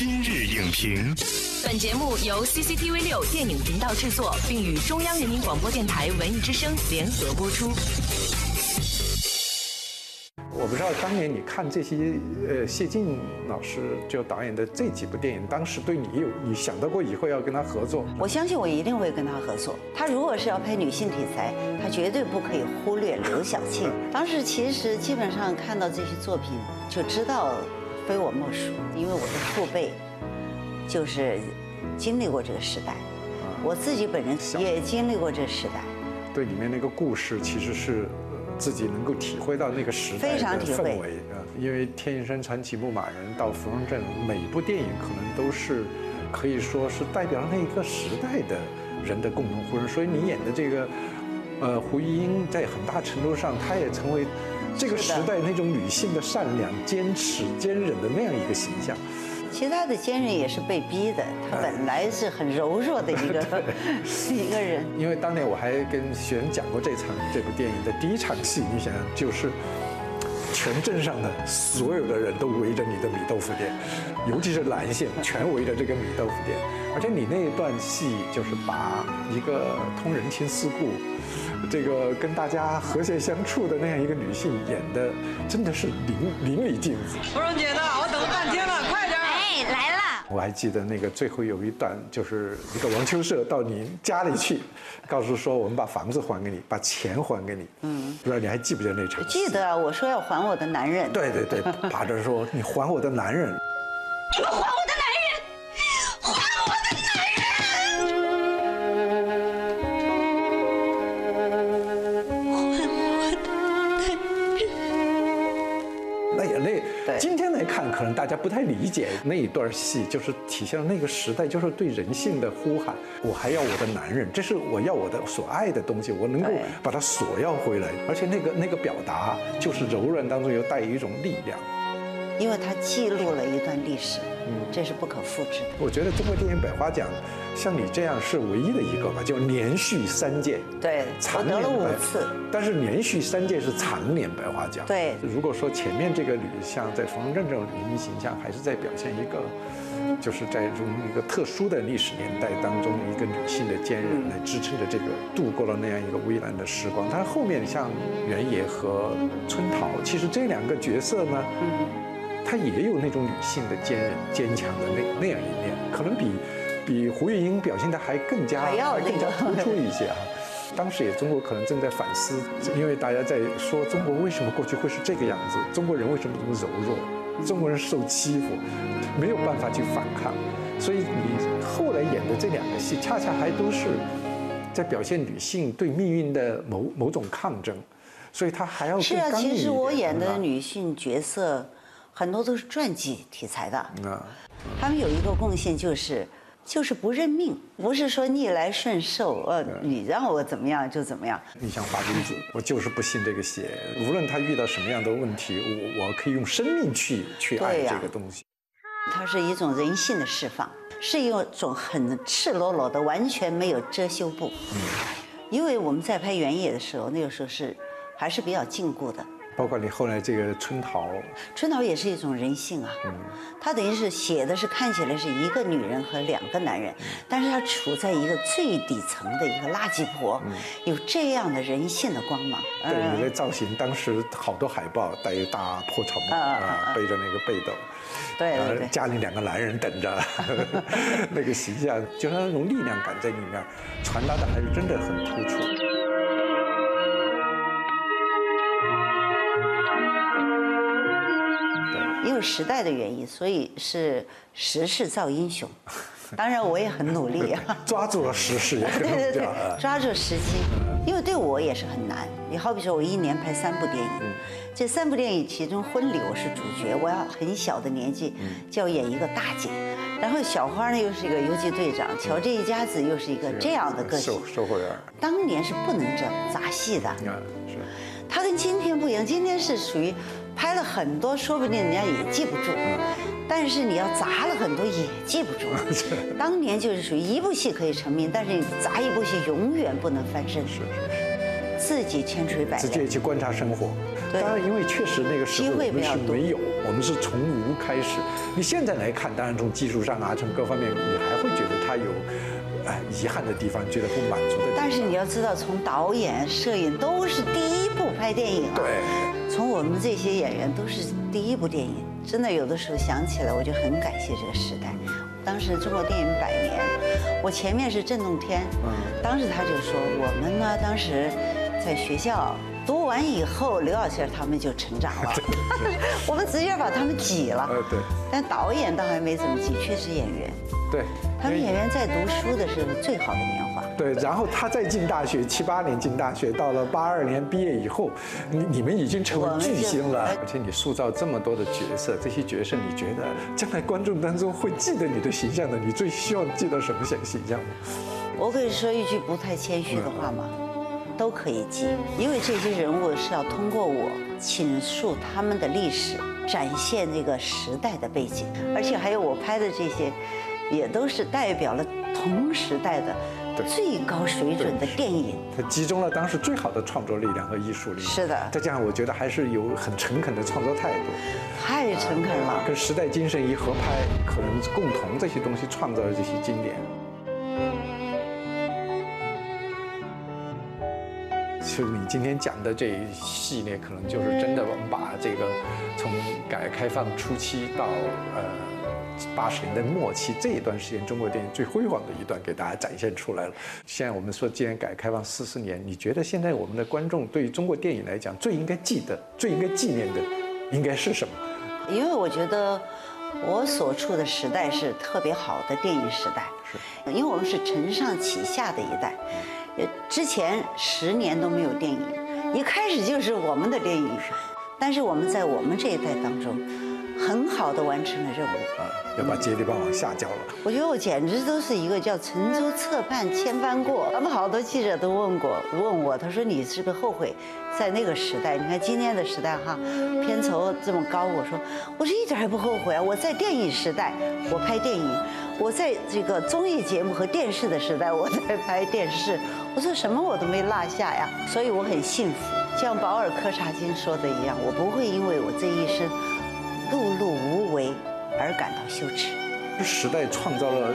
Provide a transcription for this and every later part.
今日影评，本节目由 CCTV 六电影频道制作，并与中央人民广播电台文艺之声联合播出。我不知道当年你看这些呃谢晋老师就导演的这几部电影，当时对你有你想到过以后要跟他合作？我相信我一定会跟他合作。他如果是要拍女性题材，他绝对不可以忽略刘晓庆。当时其实基本上看到这些作品就知道非我莫属，因为我的父辈就是经历过这个时代，我自己本人也经历过这个时代。对里面那个故事，其实是呃自己能够体会到那个时代非常的体会氛围啊。因为《天云山传奇》《牧马人》到《芙蓉镇》，每一部电影可能都是可以说是代表那一个时代的人的共同呼声。所以你演的这个呃胡玉英，在很大程度上，她也成为这个时代那种女性的善良、坚持、坚忍的那样一个形象。其他的坚韧也是被逼的，他本来是很柔弱的一个 一个人。因为当年我还跟学生讲过这场这部电影的第一场戏，你想想就是。全镇上的所有的人都围着你的米豆腐店，尤其是蓝线，全围着这个米豆腐店。而且你那一段戏就是把一个通人情世故，这个跟大家和谐相处的那样一个女性演的，真的是淋淋漓尽致。芙蓉姐呢？我等了半天了，快点！哎，来了。我还记得那个最后有一段，就是一个王秋社到你家里去，告诉说我们把房子还给你，把钱还给你。嗯，不知道你还记不记得那场戏？记得啊，我说要还我的男人。对对对，爬着说你还我的男人。你们还可能大家不太理解那一段戏，就是体现了那个时代，就是对人性的呼喊。我还要我的男人，这是我要我的所爱的东西，我能够把它索要回来。而且那个那个表达，就是柔软当中又带有一种力量。因为它记录了一段历史，这是不可复制的。我觉得中国电影百花奖，像你这样是唯一的一个吧，就连续三届。对，我得了常年百五次。但是连续三届是常年百花奖。对如果说前面这个女像在冯蓉镇这种女性形象，还是在表现一个，就是在这种一个特殊的历史年代当中，一个女性的坚韧来支撑着这个度过了那样一个危难的时光。但是后面像原野和春桃，其实这两个角色呢，她也有那种女性的坚韧、坚强的那那样一面，可能比比胡玉英表现的还更加还要更加突出一些啊。当时也中国可能正在反思，因为大家在说中国为什么过去会是这个样子，中国人为什么这么柔弱，中国人受欺负，没有办法去反抗，所以你后来演的这两个戏，恰恰还都是在表现女性对命运的某某种抗争，所以她还要是啊，其实我演的啊女性角色，很多都是传记题材的。啊，他们有一个贡献就是，就是不认命，不是说逆来顺受，呃，你让我怎么样就怎么样。你像花公子，我就是不信这个邪，无论他遇到什么样的问题，我我可以用生命去去爱这个东西。它是一种人性的释放，是一种很赤裸裸的，完全没有遮羞布。因为我们在拍原野的时候，那个时候是还是比较禁锢的。包括你后来这个春桃，春桃也是一种人性啊，嗯她等于是写的是看起来是一个女人和两个男人，但是她处在一个最底层的一个垃圾婆，有这样的人性的光芒。对你嗯的造型，当时好多海报带一大破草帽啊背着那个背斗，呃对对对家里两个男人等着，那个形象，就是那种力量感在里面传达的还是真的很突出。时代的原因，所以是时势造英雄。当然，我也很努力啊。抓住了时势，对对对抓住时机，因为对我也是很难。你好比说，我一年拍三部电影，这三部电影其中婚礼我是主角，我要很小的年纪就要演一个大姐，然后小花呢又是一个游击队长，乔这一家子又是一个这样的个性。售。售货员当年是不能这样杂戏的，啊，是。他跟今天不一样，今天是属于拍了很多，说不定人家也记不住，但是你要砸了很多也记不住。当年就是属于一部戏可以成名，但是你砸一部戏永远不能翻身。是是，自己千锤百炼。直接去观察生活，当然，因为确实那个时候机会我们是没有，我们是从无开始。你现在来看，当然从技术上啊，从各方面，你还会觉得它有，哎，遗憾的地方，觉得不满足的地方。但是你要知道，从导演、摄影都是第一部拍电影啊。对。从我们这些演员都是第一部电影，真的有的时候想起来，我就很感谢这个时代。当时中国电影百年，我前面是郑洞天，当时他就说我们呢，当时在学校读完以后，刘晓庆他们就成长了，我们直接把他们挤了。呃，对。但导演倒还没怎么挤，确实演员。对。他们演员在读书的时候最好的年华。对，然后他再进大学，七八年进大学，到了八二年毕业以后，你你们已经成为巨星了，而且你塑造这么多的角色，这些角色你觉得将来观众当中会记得你的形象的，你最希望记得什么形形象？我可以说一句不太谦虚的话吗？都可以记，因为这些人物是要通过我倾诉他们的历史，展现那个时代的背景，而且还有我拍的这些，也都是代表了同时代的。最高水准的电影，它集中了当时最好的创作力量和艺术力量。是的，再加上我觉得还是有很诚恳的创作态度，太诚恳了。跟时代精神一合拍，可能共同这些东西创造了这些经典。就你今天讲的这一系列，可能就是真的，我们把这个从改革开放初期到呃。八十年代末期这一段时间，中国电影最辉煌的一段给大家展现出来了。现在我们说，既然改革开放四十年，你觉得现在我们的观众对于中国电影来讲，最应该记得、最应该纪念的，应该是什么？因为我觉得我所处的时代是特别好的电影时代，是，因为我们是承上启下的一代，呃，之前十年都没有电影，一开始就是我们的电影，但是我们在我们这一代当中。很好的完成了任务啊，要把接力棒往下交了。我觉得我简直都是一个叫沉舟侧畔千帆过。他们好多记者都问过，问我，他说你是不是后悔，在那个时代？你看今天的时代哈，片酬这么高。我说，我是一点也不后悔啊。我在电影时代，我拍电影；我在这个综艺节目和电视的时代，我在拍电视。我说什么我都没落下呀，所以我很幸福。像保尔柯察金说的一样，我不会因为我这一生。碌碌无为而感到羞耻。时代创造了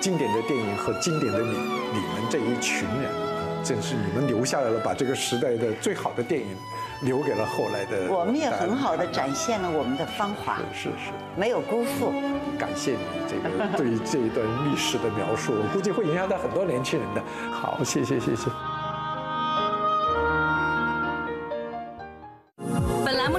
经典的电影和经典的你，你们这一群人，正是你们留下来了，把这个时代的最好的电影留给了后来的。我们也很好的展现了我们的芳华。是是，没有辜负。感谢你这个对于这一段历史的描述，我估计会影响到很多年轻人的。好，谢谢谢谢。